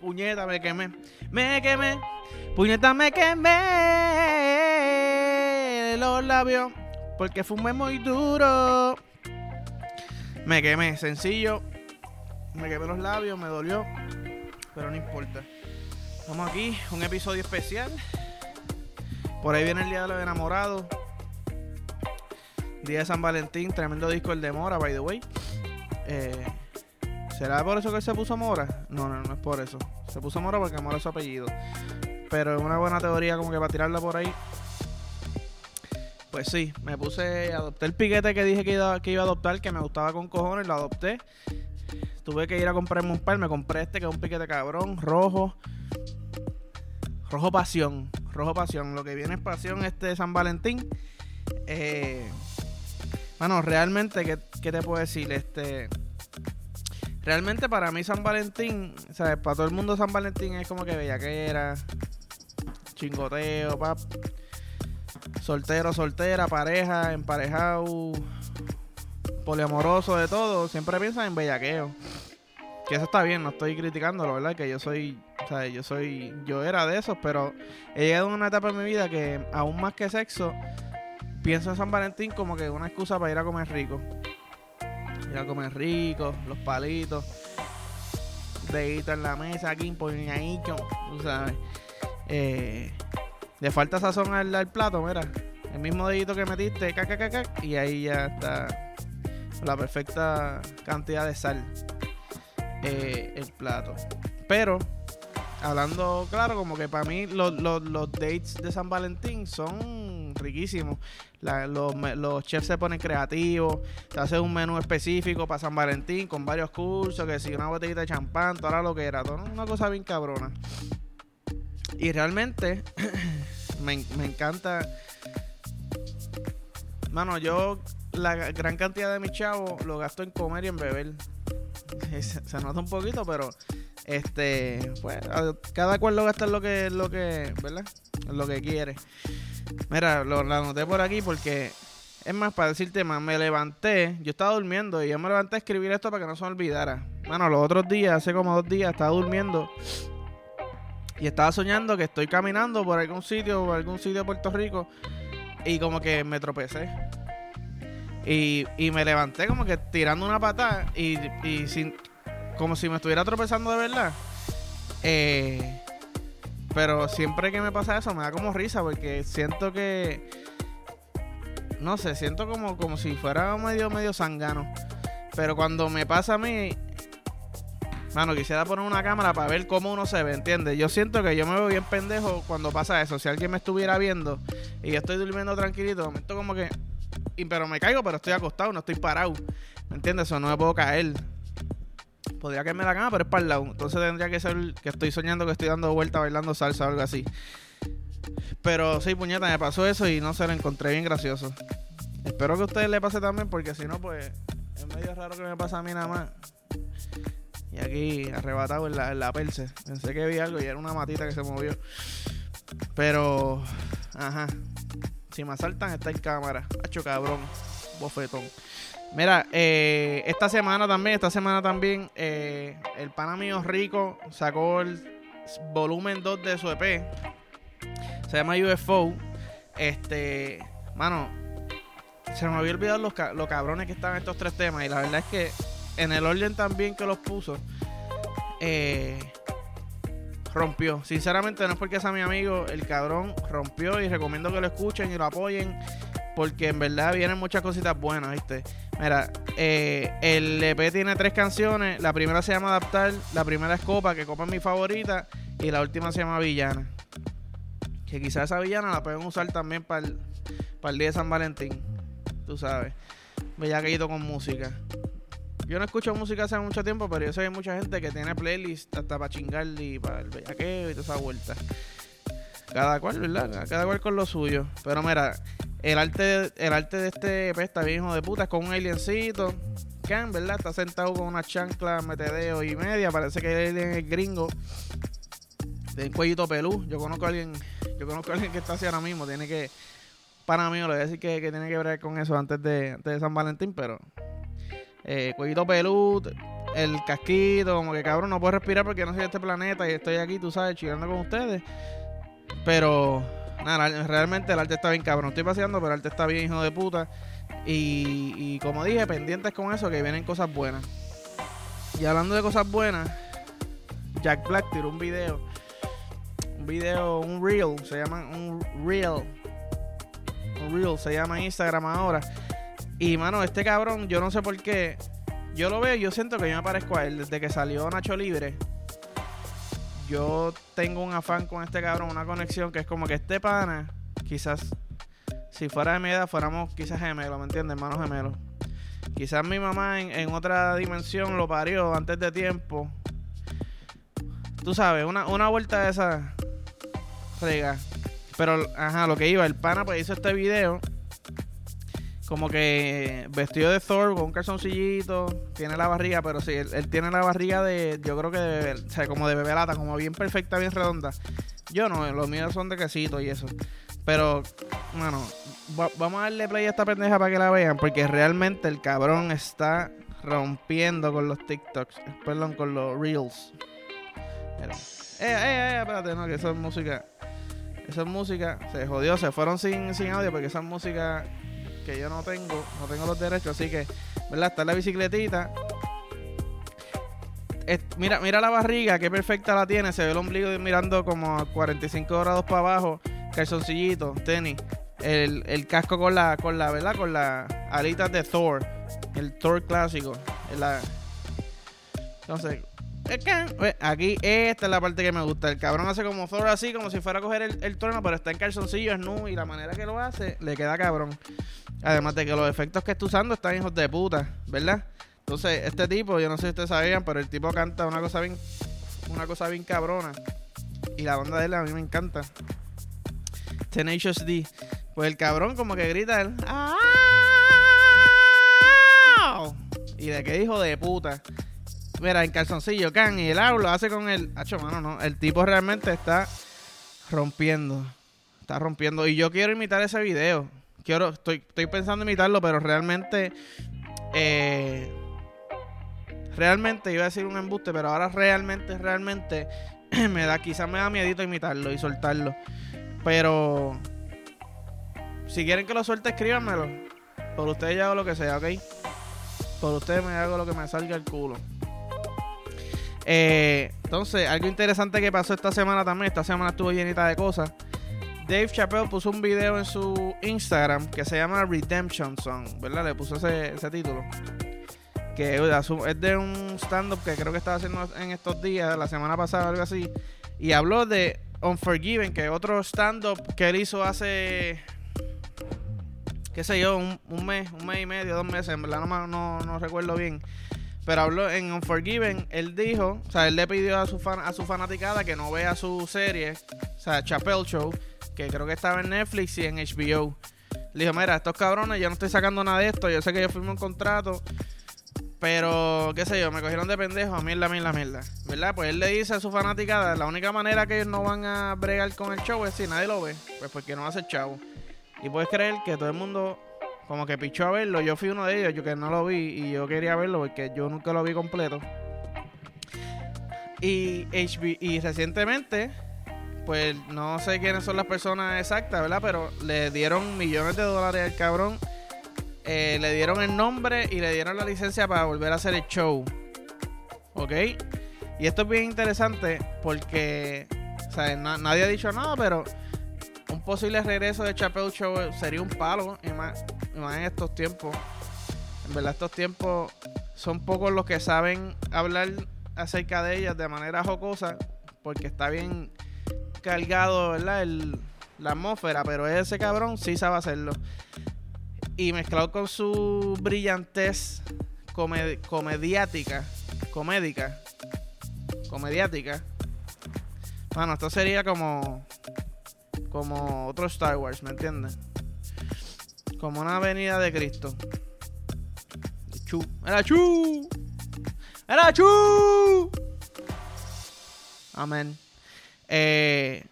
Puñeta, me quemé. Me quemé. Puñeta, me quemé. Los labios. Porque fumé muy duro. Me quemé. Sencillo. Me quemé los labios, me dolió. Pero no importa. Estamos aquí, un episodio especial. Por ahí viene el Día de los Enamorados. Día de San Valentín, tremendo disco el de Mora, by the way. Eh, ¿Será por eso que se puso Mora? No, no, no es por eso. Se puso Mora porque Mora es su apellido. Pero es una buena teoría como que para tirarla por ahí. Pues sí, me puse, adopté el piquete que dije que iba, que iba a adoptar, que me gustaba con cojones, lo adopté. Tuve que ir a comprarme un par, me compré este que es un piquete cabrón, rojo. Rojo pasión, rojo pasión. Lo que viene es pasión este de San Valentín. Eh, bueno, realmente, ¿qué, ¿qué, te puedo decir? Este, realmente para mí San Valentín, ¿sabes? Para todo el mundo San Valentín es como que bellaquera, chingoteo, pap. Soltero, soltera, pareja, emparejado, poliamoroso, de todo. Siempre piensan en bellaqueo. Que eso está bien, no estoy criticándolo, ¿verdad? Que yo soy, sea, yo soy, yo era de esos, pero he llegado a una etapa en mi vida que aún más que sexo, pienso en San Valentín como que una excusa para ir a comer rico. Ir a comer rico, los palitos, dedito en la mesa, aquí, empoñadito, tú sabes. Eh, le falta sazón al, al, plato, mira. El mismo dedito que metiste, caca, caca, y ahí ya está la perfecta cantidad de sal. Eh, el plato. Pero, hablando claro, como que para mí los, los, los dates de San Valentín son riquísimos. La, los, chefs se ponen creativos, te hacen un menú específico para San Valentín con varios cursos, que si una botellita de champán, toda lo que era, todo una cosa bien cabrona. Y realmente me, me encanta. Mano, yo la gran cantidad de mis chavos lo gasto en comer y en beber. Se, se, nota un poquito, pero este, pues, cada cual lo gasta en lo que, lo que, ¿verdad? Lo que quiere. Mira, lo, anoté por aquí porque es más, para decirte más, me levanté, yo estaba durmiendo y yo me levanté a escribir esto para que no se me olvidara. Bueno, los otros días, hace como dos días, estaba durmiendo y estaba soñando que estoy caminando por algún sitio, por algún sitio de Puerto Rico y como que me tropecé. Y, y me levanté como que tirando una patada y, y sin, como si me estuviera tropezando de verdad. Eh, pero siempre que me pasa eso me da como risa porque siento que... No sé, siento como, como si fuera medio, medio sangano. Pero cuando me pasa a mí... Mano, quisiera poner una cámara para ver cómo uno se ve, ¿entiendes? Yo siento que yo me veo bien pendejo cuando pasa eso. Si alguien me estuviera viendo y yo estoy durmiendo tranquilito, de momento como que y, pero me caigo, pero estoy acostado, no estoy parado. ¿Me entiendes? Eso no me puedo caer. Podría caerme la cama, pero es para el lado. Entonces tendría que ser que estoy soñando que estoy dando vuelta bailando salsa o algo así. Pero sí, puñeta, me pasó eso y no se lo encontré bien gracioso. Espero que a ustedes le pase también, porque si no, pues es medio raro que me pase a mí nada más. Y aquí arrebatado en la, en. Pensé que vi algo y era una matita que se movió. Pero, ajá. Si me asaltan, está en cámara. Hacho cabrón. Bofetón. Mira, eh, esta semana también, esta semana también, eh, el pana mío rico sacó el volumen 2 de su EP. Se llama UFO. Este, mano, se me había olvidado los, cabrones que estaban estos tres temas. Y la verdad es que en el orden también que los puso, eh, rompió. Sinceramente, no es porque sea mi amigo, el cabrón rompió y recomiendo que lo escuchen y lo apoyen. Porque en verdad vienen muchas cositas buenas, ¿viste? Mira, eh, el EP tiene tres canciones. La primera se llama Adaptar, la primera es Copa, que Copa es mi favorita, y la última se llama Villana. Que quizás esa villana la pueden usar también para el, para el día de San Valentín. Tú sabes. Bellaquito con música. Yo no escucho música hace mucho tiempo, pero yo sé que hay mucha gente que tiene playlist hasta para chingar y para el bellaqueo y toda esa vuelta. Cada cual, ¿verdad? Cada cual con lo suyo. Pero mira, el arte, el arte de este EP está bien de puta, es con un aliencito. Can, ¿verdad? Está sentado con una chancla, metedeo y media. Parece que el alien es gringo. De un cuellito pelú. Yo conozco a alguien, yo conozco a alguien que está así ahora mismo. Tiene que, para mí, le voy a decir que, que tiene que ver con eso antes de, antes de San Valentín, pero eh, cuellito pelú, el casquito, como que cabrón, no puedo respirar porque no soy de este planeta y estoy aquí, tú sabes, chillando con ustedes. Pero, nada, realmente el arte está bien cabrón. Estoy paseando, pero el arte está bien, hijo de puta. Y, como dije, pendientes con eso, que vienen cosas buenas. Y hablando de cosas buenas, Jack Black tiró un video. Un video, un reel, se llama un reel. Un reel, se llama Instagram ahora. Y mano, este cabrón, yo no sé por qué. Yo lo veo, yo siento que yo me parezco a él. Desde que salió Nacho Libre, yo tengo un afán con este cabrón, una conexión que es como que este pana, quizás si fuera de mi edad, fuéramos quizás gemelos, ¿me entiendes? Hermanos gemelos. Quizás mi mamá en, otra dimensión lo parió antes de tiempo. Tú sabes, una, una vuelta de esa rega. Pero, ajá, lo que iba, el pana pues hizo este video. Como que vestido de Thor con un calzoncillito. Tiene la barriga, pero sí, él, tiene la barriga de, yo creo que de o sea, como de bebelata, como bien perfecta, bien redonda. Yo no, los míos son de quesito y eso. Pero, bueno, vamos a darle play a esta pendeja para que la vean, porque realmente el cabrón está rompiendo con los TikToks, perdón, con los Reels. Eh, eh, eh, espérate, no, que eso es música. Eso es música, se jodió, se fueron sin, sin audio porque esa es música que yo no tengo, no tengo los derechos, así que, ¿verdad? Está la bicicletita. mira, mira la barriga, qué perfecta la tiene, se ve el ombligo mirando como a 45 grados para abajo, calzoncillito, tenis el, casco con la, con la, ¿verdad? Con las alitas de Thor. El Thor clásico. La... Entonces, aquí esta es la parte que me gusta. El cabrón hace como Thor así, como si fuera a coger el, el trono, pero está en calzoncillo, es nu, y la manera que lo hace, le queda cabrón. Además de que los efectos que está usando están hijos de puta, ¿verdad? Entonces, este tipo, yo no sé si ustedes sabían, pero el tipo canta una cosa bien, una cosa bien cabrona. Y la banda de él a mí me encanta. Tenacious D. Pues el cabrón como que grita él. Y de qué hijo de puta. Mira, en calzoncillo, can, y el lo hace con el. Hacho, mano, no. El tipo realmente está rompiendo. Está rompiendo. Y yo quiero imitar ese video. Quiero, estoy, estoy pensando en imitarlo, pero realmente. Eh, realmente iba a decir un embuste, pero ahora realmente, realmente me da, quizás me da miedito imitarlo y soltarlo. Pero si quieren que lo suelte, escríbanmelo. Por ustedes yo hago lo que sea, ¿ok? Por ustedes me hago lo que me salga el culo. Eh, entonces, algo interesante que pasó esta semana también. Esta semana estuvo llenita de cosas. Dave Chappelle puso un video en su Instagram que se llama Redemption Song, ¿verdad? Le puso ese, título. Que es de un stand-up que creo que estaba haciendo en estos días, la semana pasada, algo así. Y habló de Unforgiven, que otro stand-up que él hizo hace qué sé yo, un, mes, un mes y medio, dos meses, en verdad no, no, recuerdo bien. Pero habló en Unforgiven, él dijo, o sea, él le pidió a su, fan, a su fanaticada que no vea su serie, o sea, Chappelle Show, que creo que estaba en Netflix y en HBO. Le dijo, mira, estos cabrones, yo no estoy sacando nada de esto, yo sé que yo firmé un contrato, pero, qué sé yo, me cogieron de pendejo, mierda, mierda, mierda. ¿Verdad? Pues él le dice a su fanaticada, la única manera que ellos no van a bregar con el show es si nadie lo ve, pues porque no hace chavo. Y puedes creer que todo el mundo como que pichó a verlo. Yo fui uno de ellos, yo que no lo vi y yo quería verlo porque yo nunca lo vi completo. Y, HB, y recientemente, pues no sé quiénes son las personas exactas, ¿verdad? Pero le dieron millones de dólares al cabrón. Eh, le dieron el nombre y le dieron la licencia para volver a hacer el show. ¿Ok? Y esto es bien interesante porque, o sea, nadie ha dicho nada, pero un posible regreso de Chappelle Show sería un palo, y más, en estos tiempos. En verdad, estos tiempos son pocos los que saben hablar acerca de ellas de manera jocosa, porque está bien cargado, ¿verdad? la atmósfera, pero ese cabrón sí sabe hacerlo. Y mezclado con su brillantez comediática, comédica, comediática. Bueno, esto sería como como otro Star Wars, ¿me entiendes? Como una avenida de Cristo. Chu. ¡Era Chu! ¡Era Chu! Amén. Eh.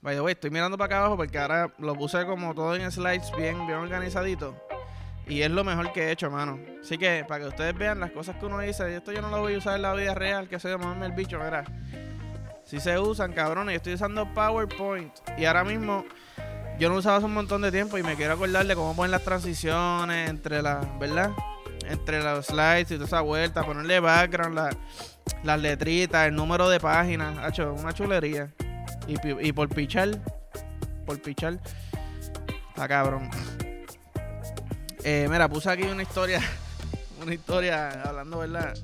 By the way, estoy mirando para acá abajo porque ahora lo puse como todo en slides bien, bien organizadito. Y es lo mejor que he hecho, mano. Así que para que ustedes vean las cosas que uno dice, esto yo no lo voy a usar en la vida real, que soy de el bicho, mira. Si se usan, cabrones. Yo estoy usando PowerPoint. Y ahora mismo yo no usaba hace un montón de tiempo y me quiero acordar de cómo poner las transiciones entre las, ¿verdad? Entre los slides y toda esa vuelta, ponerle background, las letritas, el número de páginas. Ha hecho una chulería. Y, y por pichar, por pichar, está cabrón. Eh, mira, puse aquí una historia, una historia hablando, ¿verdad?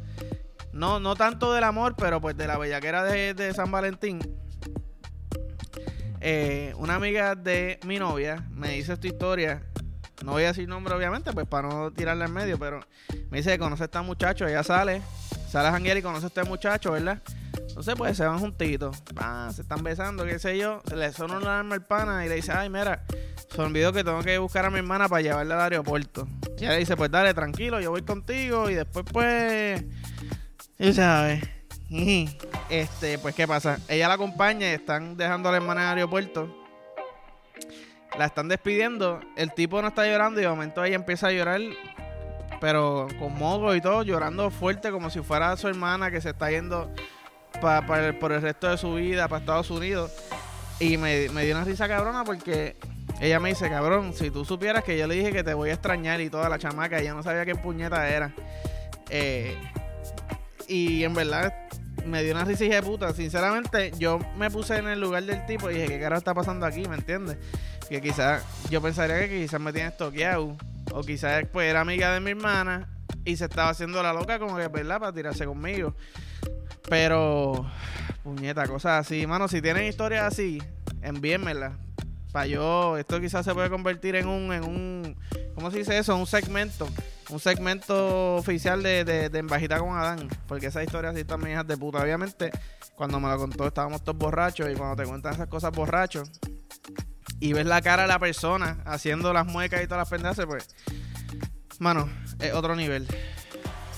No, no tanto del amor, pero pues de la bellaquera de, de San Valentín. Eh, una amiga de mi novia me dice esta historia. No voy a decir nombre, obviamente, pues para no tirarla en medio, pero me dice que conoce a este muchacho. Ella sale, sale a y conoce a este muchacho, ¿verdad? Entonces, pues se van juntitos, se están besando, qué sé yo. Le suena una alarma al pana y le dice, ay, mira, se olvidó que tengo que buscar a mi hermana para llevarla al aeropuerto. Y ella le dice, pues dale, tranquilo, yo voy contigo. Y después, pues, y sabes. Este, pues, ¿qué pasa? Ella la acompaña y están dejando a la hermana en el aeropuerto. La están despidiendo. El tipo no está llorando y de momento ella empieza a llorar. Pero con modo y todo, llorando fuerte como si fuera su hermana que se está yendo por el resto de su vida para Estados Unidos. Y me, me dio una risa cabrona porque ella me dice, cabrón, si tú supieras que yo le dije que te voy a extrañar y toda la chamaca, ella no sabía qué puñeta era. Eh, y en verdad me dio una risa de puta. Sinceramente, yo me puse en el lugar del tipo y dije, ¿qué carajo está pasando aquí? ¿Me entiendes? Que quizás, yo pensaría que quizás me tiene estoqueado. O quizás pues era amiga de mi hermana y se estaba haciendo la loca como que, ¿verdad? Para tirarse conmigo. Pero, puñeta, cosas así. Mano, si tienen historias así, envíenmela para yo, esto quizás se puede convertir en un, en un, ¿cómo se dice eso? Un segmento, un segmento oficial de, de, de Embajita con Adán, porque esa historia sí también es de puta. Obviamente, cuando me lo contó estábamos todos borrachos y cuando te cuentan esas cosas borrachos y ves la cara de la persona haciendo las muecas y todas las pendejas, pues, mano, es otro nivel,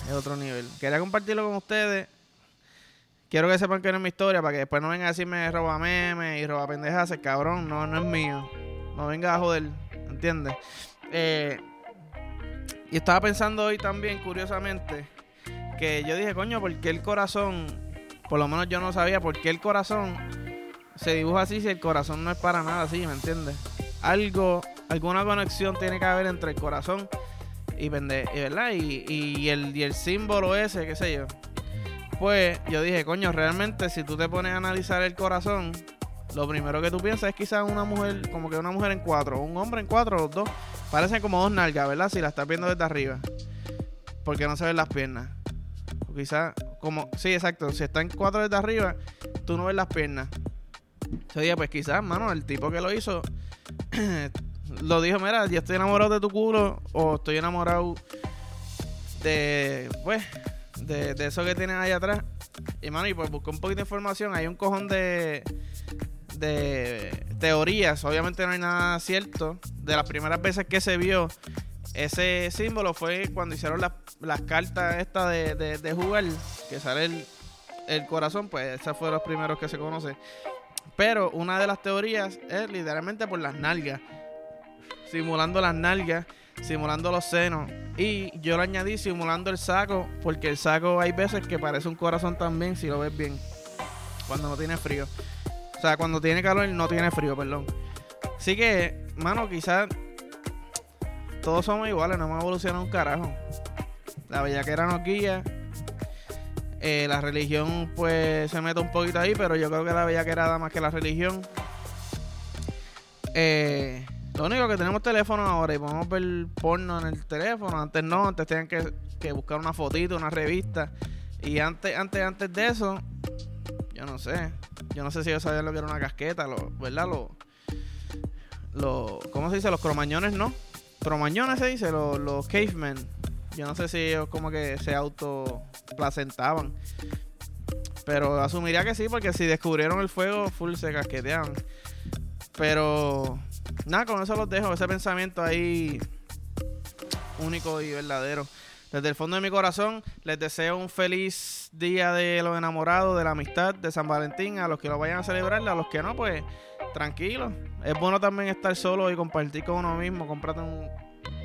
es otro nivel. Quería compartirlo con ustedes quiero que sepan que no es mi historia para que después no vengan a decirme roba memes y roba pendejas, cabrón, no, no es mío. No venga a joder, ¿entiendes? Eh, y estaba pensando hoy también, curiosamente, que yo dije, coño, ¿por qué el corazón, por lo menos yo no sabía por qué el corazón se dibuja así si el corazón no es para nada así, ¿me entiendes? Algo, alguna conexión tiene que haber entre el corazón y, ¿verdad? Y, y, el, y el símbolo ese, qué sé yo pues yo dije, coño, realmente si tú te pones a analizar el corazón, lo primero que tú piensas es quizás una mujer, como que una mujer en cuatro, un hombre en cuatro, los dos. Parecen como dos nalgas, ¿verdad? Si la estás viendo desde arriba. Porque no se ven las piernas. O quizás, como, sí, exacto. Si está en cuatro desde arriba, tú no ves las piernas. Yo dije, pues quizás, mano, el tipo que lo hizo lo dijo, mira, yo estoy enamorado de tu culo o estoy enamorado de, pues, de, eso que tienen ahí atrás. Y mano, y pues busqué un poquito de información. Hay un cojón de, de teorías. Obviamente no hay nada cierto. De las primeras veces que se vio ese símbolo fue cuando hicieron las, cartas estas de, de, jugar, que sale el, el corazón, pues esos fueron los primeros que se conoce. Pero una de las teorías es literalmente por las nalgas, simulando las nalgas simulando los senos. Y yo le añadí simulando el saco, porque el saco hay veces que parece un corazón también, si lo ves bien. Cuando no tiene frío. O sea, cuando tiene calor no tiene frío, perdón. Así que, mano, quizás todos somos iguales, no hemos evolucionado un carajo. La bellaquera nos guía. Eh, la religión, pues, se mete un poquito ahí, pero yo creo que la bellaquera da más que la religión. Eh, lo único que tenemos teléfono ahora y podemos ver porno en el teléfono. Antes no, antes tenían que, buscar una fotito, una revista. Y antes, antes, antes de eso, yo no sé. Yo no sé si ellos sabían lo que era una casqueta, lo, ¿verdad? Lo, lo, ¿Cómo se dice? Los cromañones, ¿no? Cromañones se dice, los, los cavemen. Yo no sé si ellos como que se autoplacentaban. Pero asumiría que sí, porque si descubrieron el fuego, full se casqueteaban. Pero nada, con eso los dejo. Ese pensamiento ahí único y verdadero. Desde el fondo de mi corazón, les deseo un feliz día de los enamorados, de la amistad, de San Valentín. A los que lo vayan a celebrar, a los que no, pues tranquilo. Es bueno también estar solo y compartir con uno mismo. Cómprate un,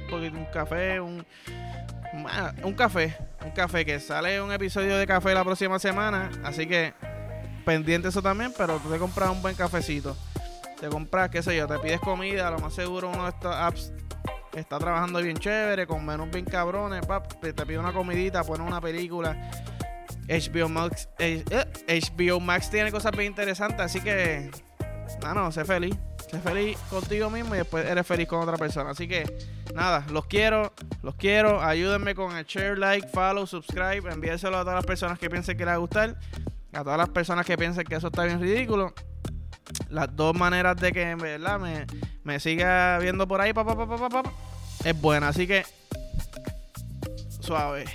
poquito un café, un, un café, un café que sale un episodio de café la próxima semana, así que pendiente eso también, pero tú te compras un buen cafecito. Te compras, qué sé yo, te pides comida, lo más seguro uno de estos apps está trabajando bien chévere, con menús bien cabrones, te pide una comidita, pone una película. HBO Max, HBO eh, Max tiene cosas bien interesantes, así que, no, sé feliz. Sé feliz contigo mismo y después eres feliz con otra persona. Así que, nada, los quiero, los quiero. Ayúdenme con el share, like, follow, subscribe. Envíenselo a todas las personas que piensen que les va a gustar. A todas las personas que piensen que eso está bien ridículo las dos maneras de que ¿verdad? Me, me siga viendo por ahí pa, pa, pa, es buena. Así que suave.